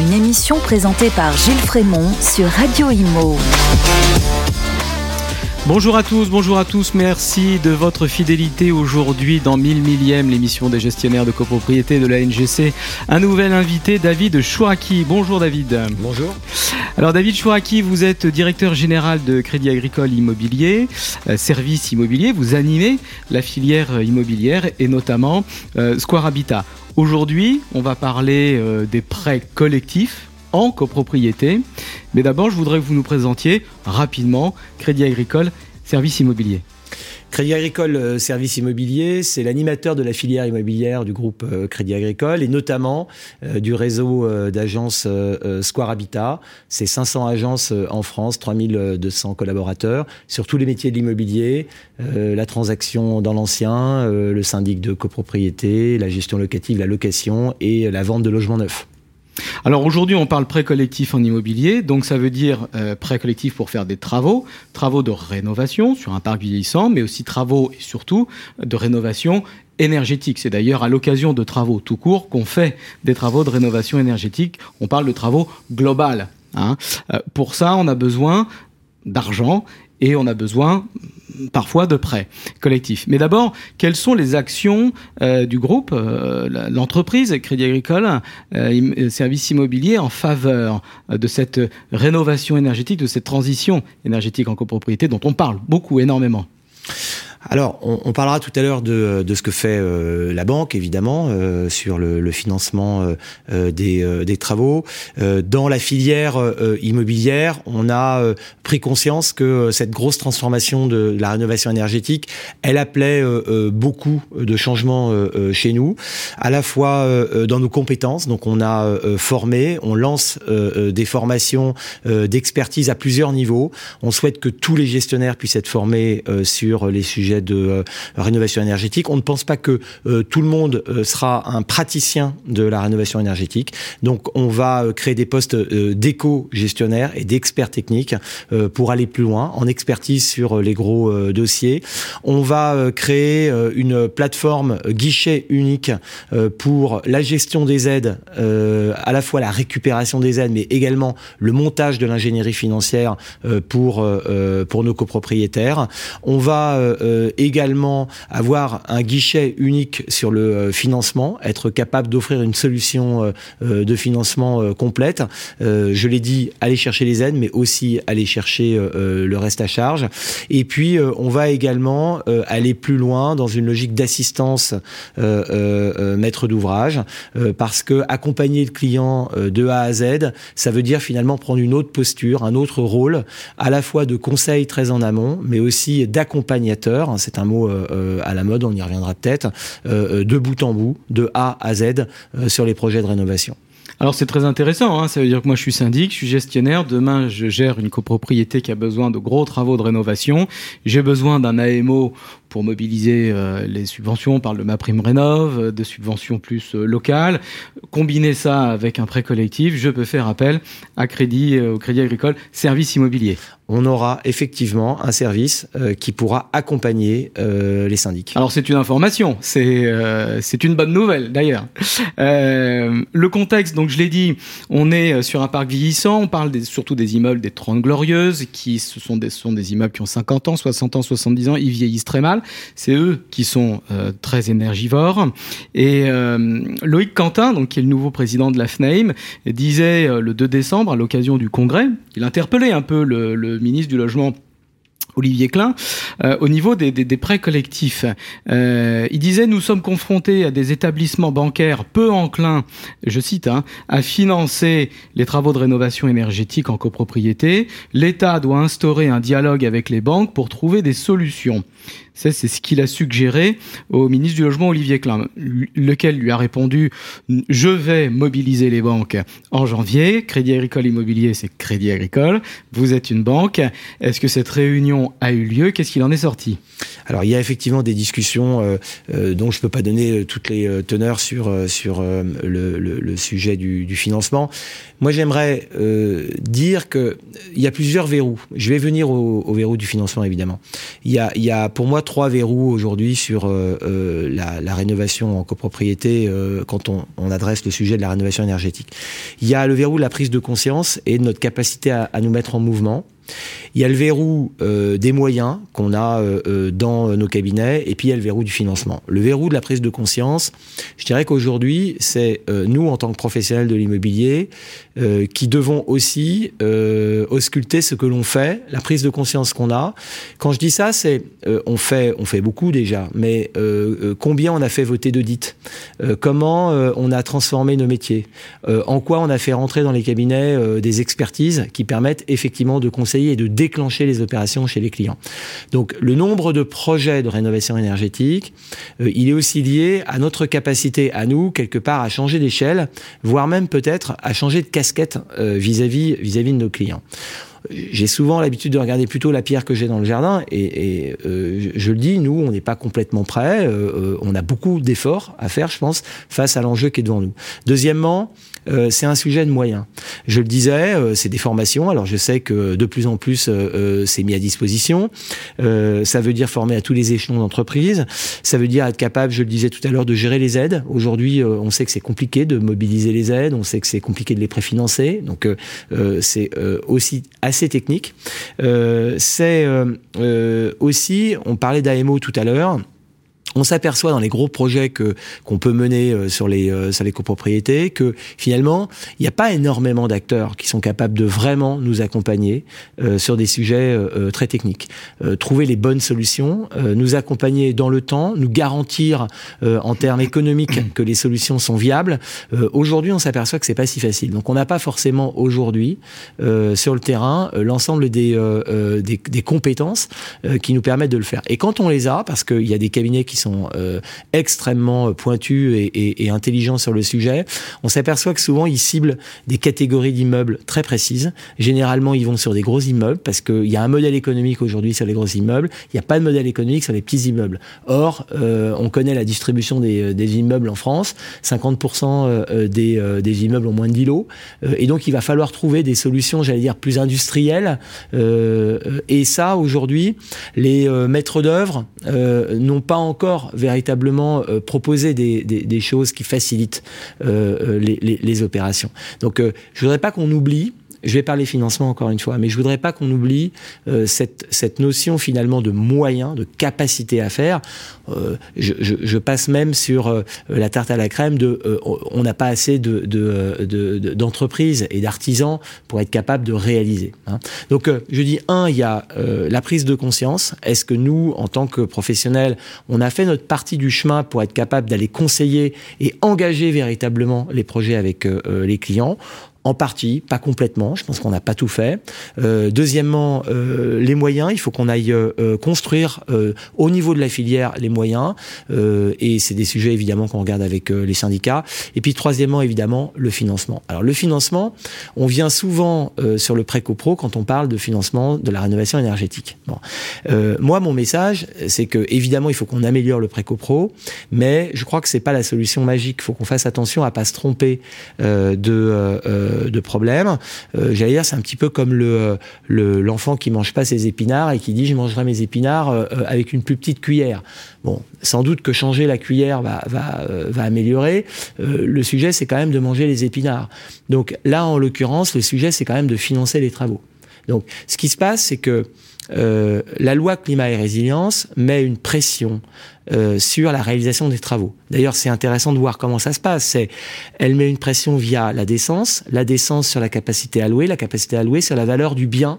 une émission présentée par Gilles Frémont sur Radio Imo. Bonjour à tous, bonjour à tous, merci de votre fidélité aujourd'hui dans 1000 millième, l'émission des gestionnaires de copropriété de la NGC. Un nouvel invité, David Chouraki. Bonjour David. Bonjour. Alors David Chouraki, vous êtes directeur général de Crédit Agricole Immobilier, euh, service immobilier, vous animez la filière immobilière et notamment euh, Square Habitat. Aujourd'hui, on va parler euh, des prêts collectifs en copropriété. Mais d'abord, je voudrais que vous nous présentiez rapidement Crédit Agricole Service Immobilier. Crédit Agricole euh, Service Immobilier, c'est l'animateur de la filière immobilière du groupe euh, Crédit Agricole et notamment euh, du réseau d'agences Square Habitat. C'est 500 agences en France, 3200 collaborateurs sur tous les métiers de l'immobilier, la transaction dans l'ancien, le syndic de copropriété, la gestion locative, la location et la vente de logements neufs. Alors aujourd'hui, on parle prêt collectif en immobilier, donc ça veut dire euh, prêt collectif pour faire des travaux, travaux de rénovation sur un parc vieillissant, mais aussi travaux et surtout de rénovation énergétique. C'est d'ailleurs à l'occasion de travaux tout court qu'on fait des travaux de rénovation énergétique. On parle de travaux global. Hein. Euh, pour ça, on a besoin d'argent et on a besoin parfois de prêts collectifs. Mais d'abord, quelles sont les actions euh, du groupe, euh, l'entreprise Crédit Agricole, euh, service immobilier en faveur de cette rénovation énergétique, de cette transition énergétique en copropriété dont on parle beaucoup, énormément? Alors, on, parlera tout à l'heure de, de, ce que fait euh, la banque, évidemment, euh, sur le, le financement euh, des, des, travaux. dans la filière immobilière, on a pris conscience que cette grosse transformation de, la rénovation énergétique, elle appelait beaucoup de changements chez nous, à la fois dans nos compétences. Donc, on a formé, on lance des formations d'expertise à plusieurs niveaux. On souhaite que tous les gestionnaires puissent être formés sur les sujets de euh, rénovation énergétique. On ne pense pas que euh, tout le monde euh, sera un praticien de la rénovation énergétique. Donc, on va créer des postes d'éco-gestionnaires et d'experts techniques pour aller plus loin en expertise sur les gros dossiers. On va créer une plateforme guichet unique pour la gestion des aides, à la fois la récupération des aides, mais également le montage de l'ingénierie financière pour pour nos copropriétaires. On va également avoir un guichet unique sur le euh, financement, être capable d'offrir une solution euh, de financement complète. je l'ai dit, aller chercher les aides, mais aussi aller chercher le reste à charge. Et puis, on va également aller plus loin dans une logique d'assistance maître d'ouvrage, parce que accompagner le client de A à Z, ça veut dire finalement prendre une autre posture, un autre rôle, à la fois de conseil très en amont, mais aussi d'accompagnateur Hein, c'est un mot euh, euh, à la mode, on y reviendra peut-être, euh, de bout en bout, de A à Z, sur les projets de rénovation. Alors c'est très intéressant, hein. ça veut dire que moi je suis syndic, je suis gestionnaire, demain je gère une copropriété qui a besoin de gros travaux de rénovation, j'ai besoin d'un AMO pour mobiliser euh, les subventions, on parle de ma prime rénov, euh, de subventions plus euh, locales. Combiner ça avec un prêt collectif, je peux faire appel à crédit, au crédit agricole, service immobilier. On aura effectivement un service qui pourra accompagner les syndics. Alors c'est une information, c'est c'est une bonne nouvelle d'ailleurs. le contexte, donc je l'ai dit, on est sur un parc vieillissant, on parle surtout des immeubles des 30 glorieuses, qui ce sont des, sont des immeubles qui ont 50 ans, 60 ans, 70 ans, ils vieillissent très mal. C'est eux qui sont euh, très énergivores. Et euh, Loïc Quentin, donc, qui est le nouveau président de la FNAIM, disait euh, le 2 décembre, à l'occasion du congrès, il interpellait un peu le, ministre du Logement Olivier Klein, au niveau des, prêts collectifs. Il disait nous sommes confrontés à des établissements bancaires peu enclins, je cite, hein, à financer les travaux de rénovation énergétique en copropriété. L'État doit instaurer un dialogue avec les banques pour trouver des solutions. C'est ce qu'il a suggéré au ministre du Logement Olivier Klein, lequel lui a répondu je vais mobiliser les banques en janvier. Crédit Agricole Immobilier, c'est Crédit Agricole. Vous êtes une banque. Est-ce que cette réunion a eu lieu? Qu'est-ce qu'il en est sorti Alors il y a effectivement des discussions euh, euh, dont je ne peux pas donner euh, toutes les teneurs sur sur le, sujet du, financement. Moi j'aimerais dire que il y a plusieurs verrous. Je vais venir au, verrou du financement évidemment. Y a pour moi trois verrous aujourd'hui sur la, la, rénovation en copropriété quand on, on, adresse le sujet de la rénovation énergétique. Il y a le verrou de la prise de conscience et de notre capacité à, à nous mettre en mouvement. Il y a le verrou euh, des moyens qu'on a euh, euh, dans nos cabinets, et puis il y a le verrou du financement. Le verrou de la prise de conscience, je dirais qu'aujourd'hui, c'est nous, en tant que professionnels de l'immobilier, qui devons aussi ausculter ce que l'on fait, la prise de conscience qu'on a. Quand je dis ça, c'est on fait, on fait beaucoup déjà, mais combien on a fait voter d'audit Comment on a transformé nos métiers En quoi on a fait rentrer dans les cabinets des expertises qui permettent effectivement de conseiller et de déclencher les opérations chez les clients. Donc le nombre de projets de rénovation énergétique, euh, il est aussi lié à notre capacité à nous, quelque part, à changer d'échelle, voire même peut-être à changer de casquette euh, vis-à-vis vis-à-vis de nos clients j'ai souvent l'habitude de regarder plutôt la pierre que j'ai dans le jardin et, et euh, je, le dis, nous, on n'est pas complètement prêts. on a beaucoup d'efforts à faire, je pense, face à l'enjeu qui est devant nous. Deuxièmement, euh, c'est un sujet de moyens. Je le disais, euh, c'est des formations. Alors je sais que de plus en plus euh, c'est mis à disposition. ça veut dire former à tous les échelons d'entreprise. Ça veut dire être capable, je le disais tout à l'heure, de gérer les aides. Aujourd'hui, on sait que c'est compliqué de mobiliser les aides. On sait que c'est compliqué de les préfinancer. Donc c'est aussi assez technique. c'est aussi, on parlait d'AMO tout à l'heure on s'aperçoit dans les gros projets que qu'on peut mener euh, sur les euh, sur les copropriétés que finalement il n'y a pas énormément d'acteurs qui sont capables de vraiment nous accompagner euh, sur des sujets très techniques, trouver les bonnes solutions, nous accompagner dans le temps, nous garantir en termes économiques que les solutions sont viables. aujourd'hui, on s'aperçoit que c'est pas si facile. Donc on n'a pas forcément aujourd'hui sur le terrain l'ensemble des, des, des compétences qui nous permettent de le faire. Et quand on les a, parce qu'il y a des cabinets qui sont euh, extrêmement pointus et, intelligents sur le sujet, on s'aperçoit que souvent ils ciblent des catégories d'immeubles très précises. Généralement, ils vont sur des gros immeubles parce qu'il y a un modèle économique aujourd'hui sur les gros immeubles, il n'y a pas de modèle économique sur les petits immeubles. Or, euh, on connaît la distribution des, immeubles en France, 50% euh, des, des, immeubles ont moins de 10 lots, et donc il va falloir trouver des solutions, j'allais dire, plus industrielles. et ça, aujourd'hui, les maîtres d'œuvre n'ont pas encore véritablement euh, proposer des, choses qui facilitent euh, euh, les, opérations. Donc, je voudrais pas qu'on oublie je vais parler financement encore une fois, mais je voudrais pas qu'on oublie euh, cette, cette notion finalement de moyens, de capacité à faire. Euh, je, je, je, passe même sur euh, la tarte à la crème de on n'a pas assez de, d'entreprises de, de, et d'artisans pour être capable de réaliser. Hein. Donc je dis un, il y a la prise de conscience. Est-ce que nous, en tant que professionnels, on a fait notre partie du chemin pour être capable d'aller conseiller et engager véritablement les projets avec les clients? En partie, pas complètement. Je pense qu'on n'a pas tout fait. Euh, deuxièmement, euh, les moyens. Il faut qu'on aille euh, construire euh, au niveau de la filière les moyens. Euh, et c'est des sujets évidemment qu'on regarde avec euh, les syndicats. Et puis troisièmement, évidemment, le financement. Alors le financement, on vient souvent sur le pré-copro quand on parle de financement de la rénovation énergétique. Bon. moi, mon message, c'est que évidemment, il faut qu'on améliore le pré-copro, mais je crois que c'est pas la solution magique. Il faut qu'on fasse attention à pas se tromper de de problèmes. Euh, J'allais dire, c'est un petit peu comme le l'enfant qui mange pas ses épinards et qui dit je mangerai mes épinards euh, avec une plus petite cuillère. Bon, sans doute que changer la cuillère va va, euh, va améliorer. Euh, le sujet, c'est quand même de manger les épinards. Donc là, en l'occurrence, le sujet, c'est quand même de financer les travaux. Donc, ce qui se passe, c'est que euh, la loi climat et résilience met une pression euh, sur la réalisation des travaux. D'ailleurs, c'est intéressant de voir comment ça se passe. C'est, elle met une pression via la décence, la décence sur la capacité allouée, la capacité allouée sur la valeur du bien.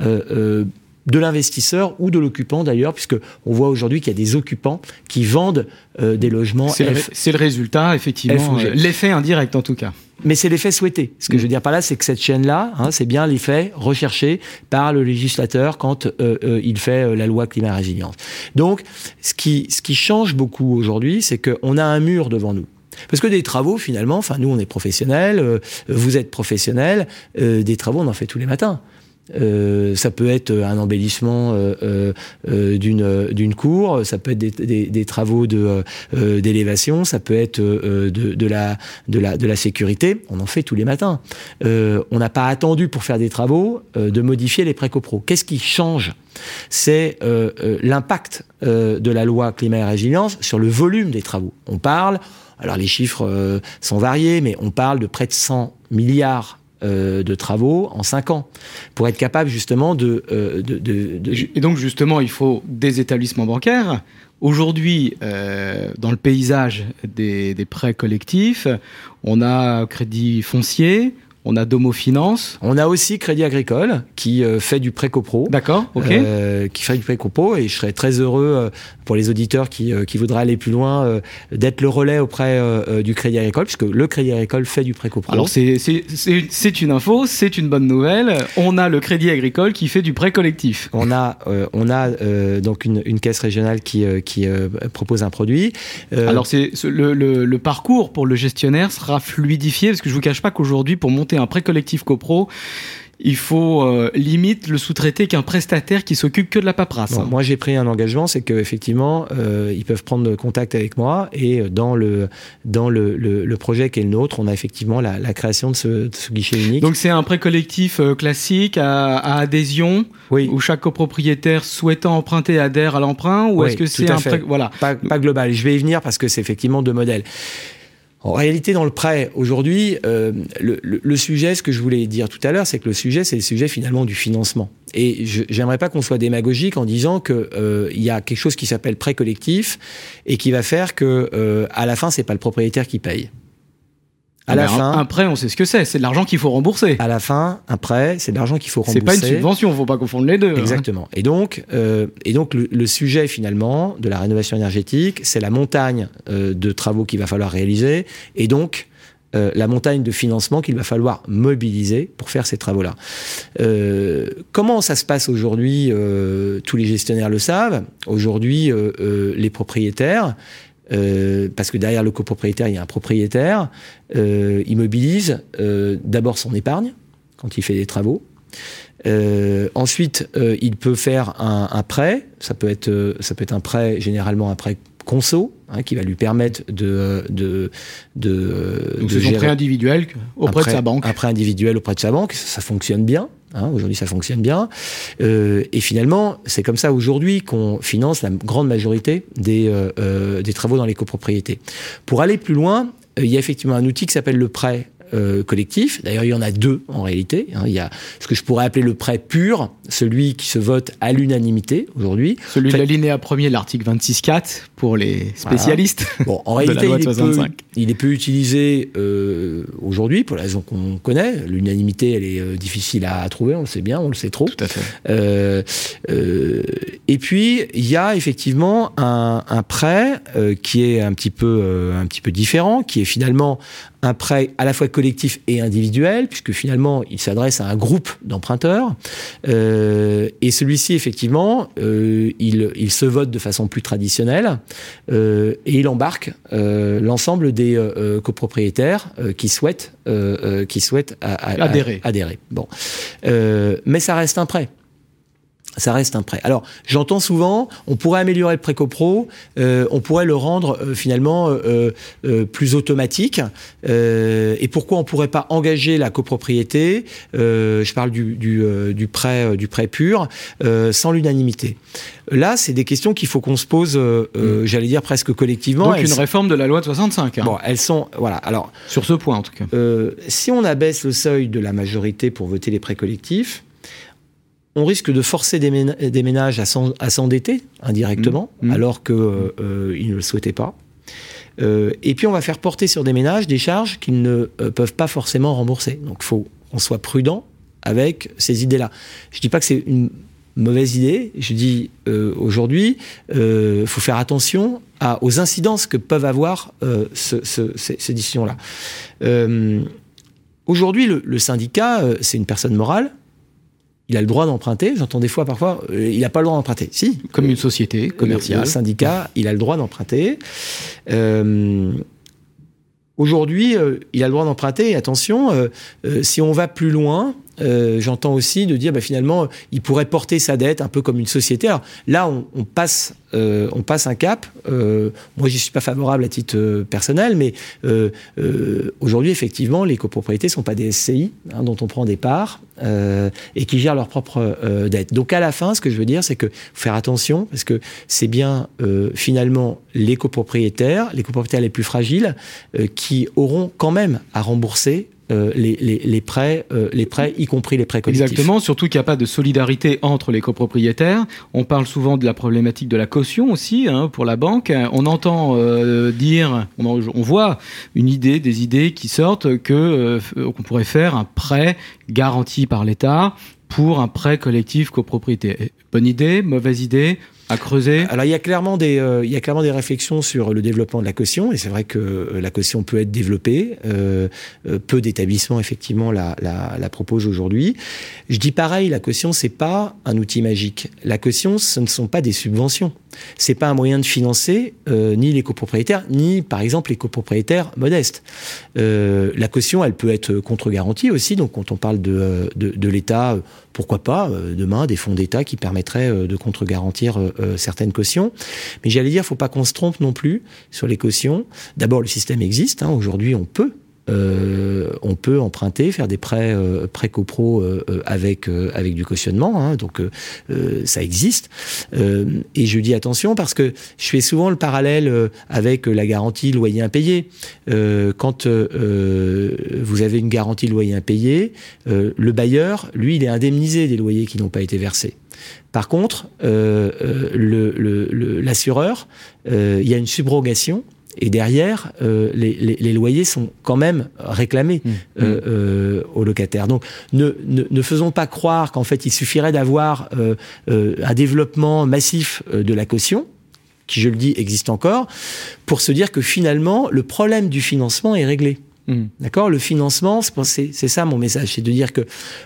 Euh, de l'investisseur ou de l'occupant d'ailleurs, puisque on voit aujourd'hui qu'il y a des occupants qui vendent des logements. C'est le, le, résultat, effectivement, l'effet indirect en tout cas mais c'est l'effet souhaité. Ce que je veux dire par là, c'est que cette chaîne-là, hein, c'est bien l'effet recherché par le législateur quand euh, euh, il fait euh, la loi climat résilience. Donc, ce qui, ce qui change beaucoup aujourd'hui, c'est qu'on a un mur devant nous. Parce que des travaux, finalement, enfin nous on est professionnels, vous êtes professionnels, des travaux on en fait tous les matins. Euh, ça peut être un embellissement euh, euh, d'une d'une cour, ça peut être des, travaux de d'élévation, ça peut être de, de, la de la de la sécurité. On en fait tous les matins. on n'a pas attendu pour faire des travaux de modifier les précopros. Qu'est-ce qui change? C'est l'impact de la loi climat et résilience sur le volume des travaux. On parle, alors les chiffres sont variés, mais on parle de près de 100 milliards euh, de travaux en 5 ans pour être capable justement de, euh, de, de, Et donc justement, il faut des établissements bancaires. Aujourd'hui, euh, dans le paysage des, des, prêts collectifs, on a crédit foncier, on a Domo Finance. On a aussi Crédit Agricole qui euh, fait du prêt copro. D'accord, ok. Euh, qui fait du prêt copro et je serais très heureux euh, pour les auditeurs qui, qui voudraient aller plus loin d'être le relais auprès du Crédit Agricole puisque le Crédit Agricole fait du prêt copro. Alors c'est une info, c'est une bonne nouvelle. On a le Crédit Agricole qui fait du prêt collectif. On a, on a donc une, une, caisse régionale qui, qui propose un produit. Alors c'est le, le, le parcours pour le gestionnaire sera fluidifié parce que je vous cache pas qu'aujourd'hui pour monter un prêt collectif copro, il faut euh, limite le sous-traiter qu'un prestataire qui s'occupe que de la paperasse. moi, j'ai pris un engagement, c'est qu'effectivement, euh, ils peuvent prendre contact avec moi et euh, dans le dans le, le, projet qui est le nôtre, on a effectivement la, la création de ce, ce, guichet unique. Donc c'est un prêt collectif euh, classique à, à adhésion, oui. où chaque copropriétaire souhaitant emprunter adhère à l'emprunt, ou est-ce que c'est un prêt voilà pas, pas global. Je vais y venir parce que c'est effectivement deux modèles. En réalité, dans le prêt, aujourd'hui, euh, le, le, le, sujet, ce que je voulais dire tout à l'heure, c'est que le sujet, c'est le sujet finalement du financement. Et j'aimerais pas qu'on soit démagogique en disant que euh, il y a quelque chose qui s'appelle prêt collectif et qui va faire que euh, à la fin, c'est pas le propriétaire qui paye. À la fin, un, prêt, on sait ce que c'est. C'est de l'argent qu'il faut rembourser. À la fin, un prêt, c'est de l'argent qu'il faut rembourser. C'est pas une subvention, faut pas confondre les deux. Hein. Exactement. Hein. Et donc, euh, et donc le, le, sujet finalement de la rénovation énergétique, c'est la montagne euh, de travaux qu'il va falloir réaliser, et donc euh, la montagne de financement qu'il va falloir mobiliser pour faire ces travaux-là. Euh, comment ça se passe aujourd'hui euh, Tous les gestionnaires le savent. Aujourd'hui, euh, les propriétaires euh, parce que derrière le copropriétaire, il y a un propriétaire, euh, il mobilise euh, d'abord son épargne quand il fait des travaux. Euh, ensuite, euh, il peut faire un, un, prêt. Ça peut être, ça peut être un prêt, généralement un prêt conso, hein, qui va lui permettre de de de. Donc c'est son prêt individuel auprès prêt, de sa banque. Un prêt individuel auprès de sa banque, ça, ça fonctionne bien. Hein, aujourd'hui, ça fonctionne bien. Euh, et finalement, c'est comme ça aujourd'hui qu'on finance la grande majorité des, euh, euh, des travaux dans les copropriétés. Pour aller plus loin, il y a effectivement un outil qui s'appelle le prêt euh, collectif. D'ailleurs, il y en a deux en réalité. Hein. Il y a ce que je pourrais appeler le prêt pur, celui qui se vote à l'unanimité aujourd'hui. Celui de l'alinéa premier, l'article 26.4 pour les spécialistes. Voilà. Bon, en réalité, il est, peu, il est, peu, utilisé euh, aujourd'hui pour la raison qu'on connaît. L'unanimité, elle est euh, difficile à trouver, on le sait bien, on le sait trop. Tout à fait. Euh, euh, et puis, il y a effectivement un, un prêt euh, qui est un petit peu, un petit peu différent, qui est finalement un prêt à la fois collectif et individuel, puisque finalement, il s'adresse à un groupe d'emprunteurs. Euh, et celui-ci, effectivement, euh, il, il, se vote de façon plus traditionnelle euh, et il embarque euh, l'ensemble des euh, copropriétaires euh, qui souhaitent, qui souhaitent adhérer. adhérer. Bon, mais ça reste un prêt ça reste un prêt. Alors, j'entends souvent, on pourrait améliorer le prêt copro, euh, on pourrait le rendre euh, finalement euh, plus automatique. Et pourquoi on pourrait pas engager la copropriété Je parle du, du, du, prêt, du prêt pur, sans l'unanimité. Là, c'est des questions qu'il faut qu'on se pose, mmh. j'allais dire presque collectivement. Donc elles une réforme de la loi de 65. Hein. Bon, elles sont voilà. Alors sur ce point en tout cas. si on abaisse le seuil de la majorité pour voter les prêts collectifs on risque de forcer des, ménages à s'endetter indirectement, mmh. alors qu'ils euh, ne le souhaitaient pas. Euh, et puis on va faire porter sur des ménages des charges qu'ils ne euh, peuvent pas forcément rembourser. Donc il faut qu'on soit prudent avec ces idées-là. Je ne dis pas que c'est une mauvaise idée, je dis euh, aujourd'hui, il euh, faut faire attention à, aux incidences que peuvent avoir ce, ce, ces, ces décisions-là. aujourd'hui, le, le syndicat, c'est une personne morale, il a le droit d'emprunter. J'entends des fois parfois, euh, il n'a pas le droit d'emprunter. Si. Comme une société commerciale. Le, le syndicat, il a le droit d'emprunter. Euh, Aujourd'hui, euh, il a le droit d'emprunter. Attention, euh, euh, si on va plus loin, j'entends aussi de dire bah, finalement il pourrait porter sa dette un peu comme une société. Alors là, on, passe, on passe un cap. moi, j'y suis pas favorable à titre personnel, mais aujourd'hui, effectivement, les copropriétés sont pas des SCI hein, dont on prend des parts et qui gèrent leur propre dette. Donc à la fin, ce que je veux dire, c'est que faire attention parce que c'est bien finalement les copropriétaires, les copropriétaires les plus fragiles, qui auront quand même à rembourser euh, les, prêts, euh, les prêts, y compris les prêts collectifs. Exactement, surtout qu'il n'y a pas de solidarité entre les copropriétaires. On parle souvent de la problématique de la caution aussi hein, pour la banque. On entend euh, dire, on, on, voit une idée, des idées qui sortent qu'on pourrait faire un prêt garanti par l'État pour un prêt collectif copropriété. Bonne idée, mauvaise idée à creuser Alors il y a clairement des euh, il y a clairement des réflexions sur le développement de la caution et c'est vrai que euh, la caution peut être développée. Euh, euh peu d'établissements effectivement la, la, la proposent aujourd'hui. Je dis pareil, la caution c'est pas un outil magique. La caution ce ne sont pas des subventions. C'est pas un moyen de financer euh, ni les copropriétaires ni par exemple les copropriétaires modestes. la caution elle peut être contre-garantie aussi donc quand on parle de de, de l'État pourquoi pas demain des fonds d'État qui permettraient de contre-garantir euh, certaines cautions. Mais j'allais dire, faut pas qu'on se trompe non plus sur les cautions. D'abord, le système existe. Hein. Aujourd'hui, on peut euh, on peut emprunter, faire des prêts euh, prêts copro euh, euh, avec avec du cautionnement, hein, donc ça existe. et je dis attention parce que je fais souvent le parallèle avec la garantie loyer impayé. quand vous avez une garantie loyer impayé, le bailleur, lui, il est indemnisé des loyers qui n'ont pas été versés. Par contre, l'assureur, le, le, il y a une subrogation et derrière, euh, les, les, les, loyers sont quand même réclamés mmh. euh, euh, aux locataires. Donc, ne, ne, ne faisons pas croire qu'en fait, il suffirait d'avoir euh, euh, un développement massif de la caution qui, je le dis, existe encore, pour se dire que finalement, le problème du financement est réglé. Mmh. D'accord? Le financement, c'est ça mon message, c'est de dire que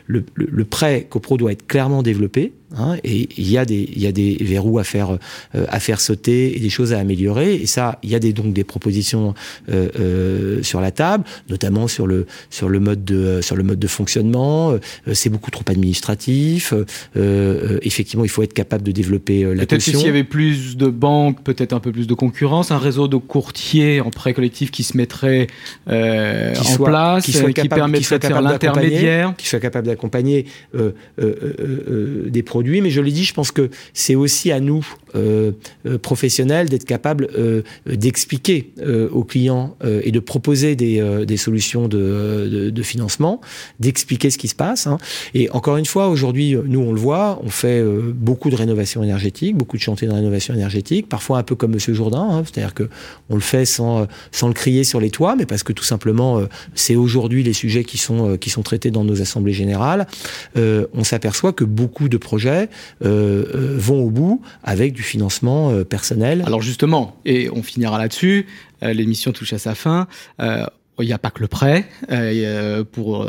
le, le, le prêt copro doit être clairement développé, Hein, et il y a des y a des verrous à faire euh, à faire sauter et des choses à améliorer. Et ça, il y a des donc des propositions euh, euh, sur la table, notamment sur le sur le mode de sur le mode de fonctionnement. Euh, c'est beaucoup trop administratif. Euh, effectivement, il faut être capable de développer la peut-être s'il y avait plus de banques, peut-être un peu plus de concurrence, un réseau de courtiers en prêt collectif qui se mettrait qui en soit, place, qui, soit capable, qui permettrait de faire l'intermédiaire, qui soit capable d'accompagner des produits mais je l'ai dit, je pense que c'est aussi à nous, euh, euh professionnels, d'être capables euh, d'expliquer aux clients et de proposer des, solutions de financement, d'expliquer ce qui se passe. Hein. Et encore une fois, aujourd'hui, nous, on le voit, on fait beaucoup de rénovation énergétique, beaucoup de chantiers de rénovation énergétique, parfois un peu comme Monsieur Jourdain, hein, c'est-à-dire que on le fait sans, sans le crier sur les toits, mais parce que tout simplement, c'est aujourd'hui les sujets qui sont, qui sont traités dans nos assemblées générales. on s'aperçoit que beaucoup de projets euh, euh, vont au bout avec du financement euh, personnel. Alors justement, et on finira là-dessus, l'émission touche à sa fin. Il n'y a pas que le prêt pour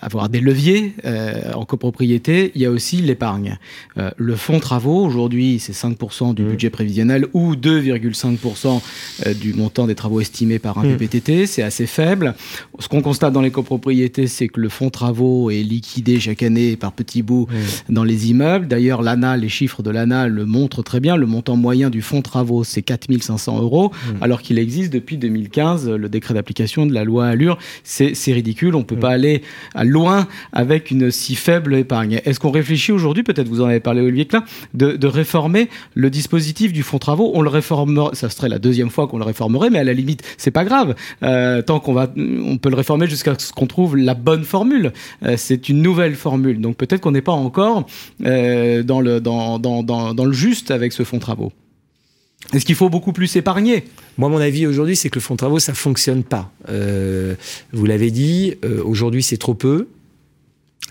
avoir des leviers euh, en copropriété, il y a aussi l'épargne. Euh, le fonds travaux, aujourd'hui, c'est 5% du mmh. budget prévisionnel ou 2,5% euh, du montant des travaux estimés par un mmh. PPTT. C'est assez faible. Ce qu'on constate dans les copropriétés, c'est que le fonds travaux est liquidé chaque année par petits bouts mmh. dans les immeubles. D'ailleurs, l'ANA, les chiffres de l'ANA le montrent très bien. Le montant moyen du fonds travaux, c'est 4500 euros, alors qu'il existe depuis 2015 le décret d'application de la loi Allure. C'est ridicule. On peut pas aller loin avec une si faible épargne. Est-ce qu'on réfléchit aujourd'hui, peut-être vous en avez parlé Olivier Klein, de, de, réformer le dispositif du fonds travaux? On le réformerait, ça serait la deuxième fois qu'on le réformerait, mais à la limite, c'est pas grave. Euh, tant qu'on va, on peut le réformer jusqu'à ce qu'on trouve la bonne formule. Euh, c'est une nouvelle formule, donc peut-être qu'on n'est pas encore euh, dans le dans, dans, dans le juste avec ce fonds travaux. Est-ce qu'il faut beaucoup plus épargner Moi, mon avis aujourd'hui, c'est que le fonds de travaux, ça fonctionne pas. Euh, vous l'avez dit, euh, aujourd'hui, c'est trop peu,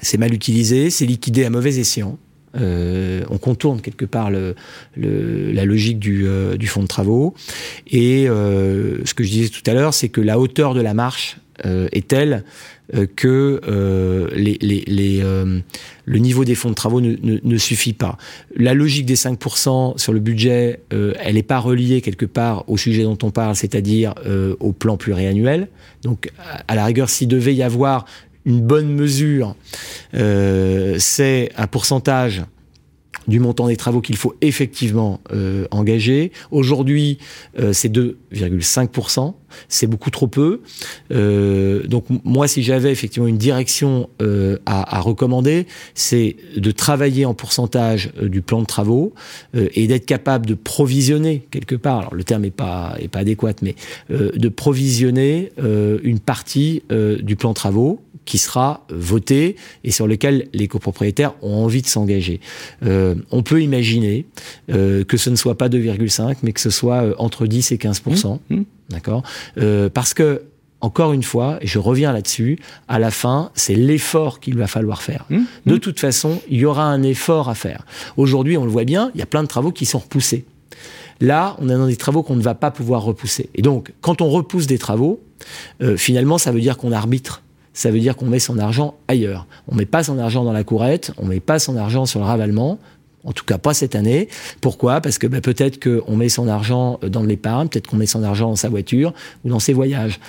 c'est mal utilisé, c'est liquidé à mauvais escient. Euh, on contourne quelque part la logique du, fonds de travaux. Et ce que je disais tout à l'heure, c'est que la hauteur de la marche est telle euh, que euh, euh, le niveau des fonds de travaux ne, suffit pas. La logique des 5% sur le budget, euh, elle n'est pas reliée quelque part au sujet dont on parle, c'est-à-dire euh, au plan pluriannuel. Donc, à la rigueur, s'il devait y avoir une bonne mesure, euh, c'est un pourcentage du montant des travaux qu'il faut effectivement euh, engager. Aujourd'hui, euh, c'est 2,5%, c'est beaucoup trop peu. Euh, donc moi, si j'avais effectivement une direction euh, à, à, recommander, c'est de travailler en pourcentage euh, du plan de travaux et d'être capable de provisionner quelque part. Alors le terme n'est pas est pas adéquat, mais de provisionner une partie du plan de travaux qui sera voté et sur lequel les copropriétaires ont envie de s'engager. Euh, on peut imaginer euh, que ce ne soit pas 2,5, mais que ce soit euh, entre 10 et 15 mmh, mmh. D'accord euh, Parce que encore une fois, et je reviens là-dessus, à la fin, c'est l'effort qu'il va falloir faire. Mmh, de toute façon, il y aura un effort à faire. Aujourd'hui, on le voit bien, il y a plein de travaux qui sont repoussés. Là, on est dans des travaux qu'on ne va pas pouvoir repousser. Et donc, quand on repousse des travaux, euh, finalement, ça veut dire qu'on arbitre ça veut dire qu'on met son argent ailleurs. On met pas son argent dans la courette, on met pas son argent sur le ravalement, en tout cas pas cette année. Pourquoi? Parce que bah, peut-être qu'on met son argent dans l'épargne, peut-être qu'on met son argent dans sa voiture ou dans ses voyages.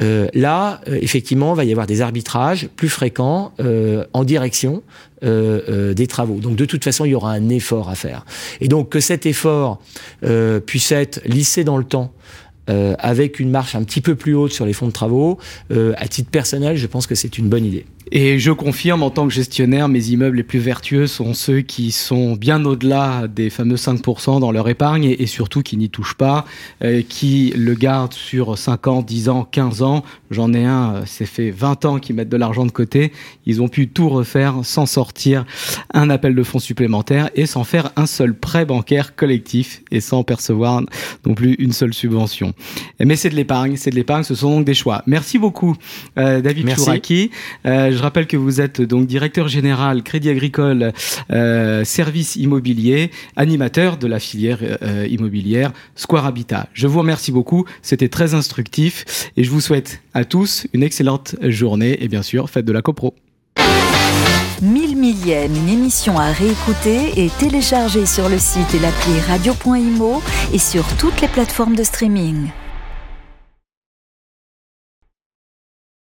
Euh, là, euh, effectivement, il va y avoir des arbitrages plus fréquents euh, en direction euh, euh, des travaux. Donc de toute façon, il y aura un effort à faire. Et donc que cet effort euh, puisse être lissé dans le temps euh, avec une marche un petit peu plus haute sur les fonds de travaux, euh, à titre personnel, je pense que c'est une bonne idée. Et je confirme, en tant que gestionnaire, mes immeubles les plus vertueux sont ceux qui sont bien au-delà des fameux 5% dans leur épargne et, surtout qui n'y touchent pas, euh, qui le gardent sur 5 ans, 10 ans, 15 ans. J'en ai un, euh, c'est fait 20 ans qu'ils mettent de l'argent de côté. Ils ont pu tout refaire sans sortir un appel de fonds supplémentaire et sans faire un seul prêt bancaire collectif et sans percevoir non plus une seule subvention. Mais c'est de l'épargne, c'est de l'épargne, ce sont donc des choix. Merci beaucoup, euh, David Chouraki. Euh, je rappelle que vous êtes donc directeur général Crédit Agricole euh, Service Immobilier, animateur de la filière euh, immobilière Square Habitat. Je vous remercie beaucoup, c'était très instructif et je vous souhaite à tous une excellente journée et bien sûr, faites de la copro. 1000 millième, une émission à réécouter et télécharger sur le site et l'appli radio.imo et sur toutes les plateformes de streaming.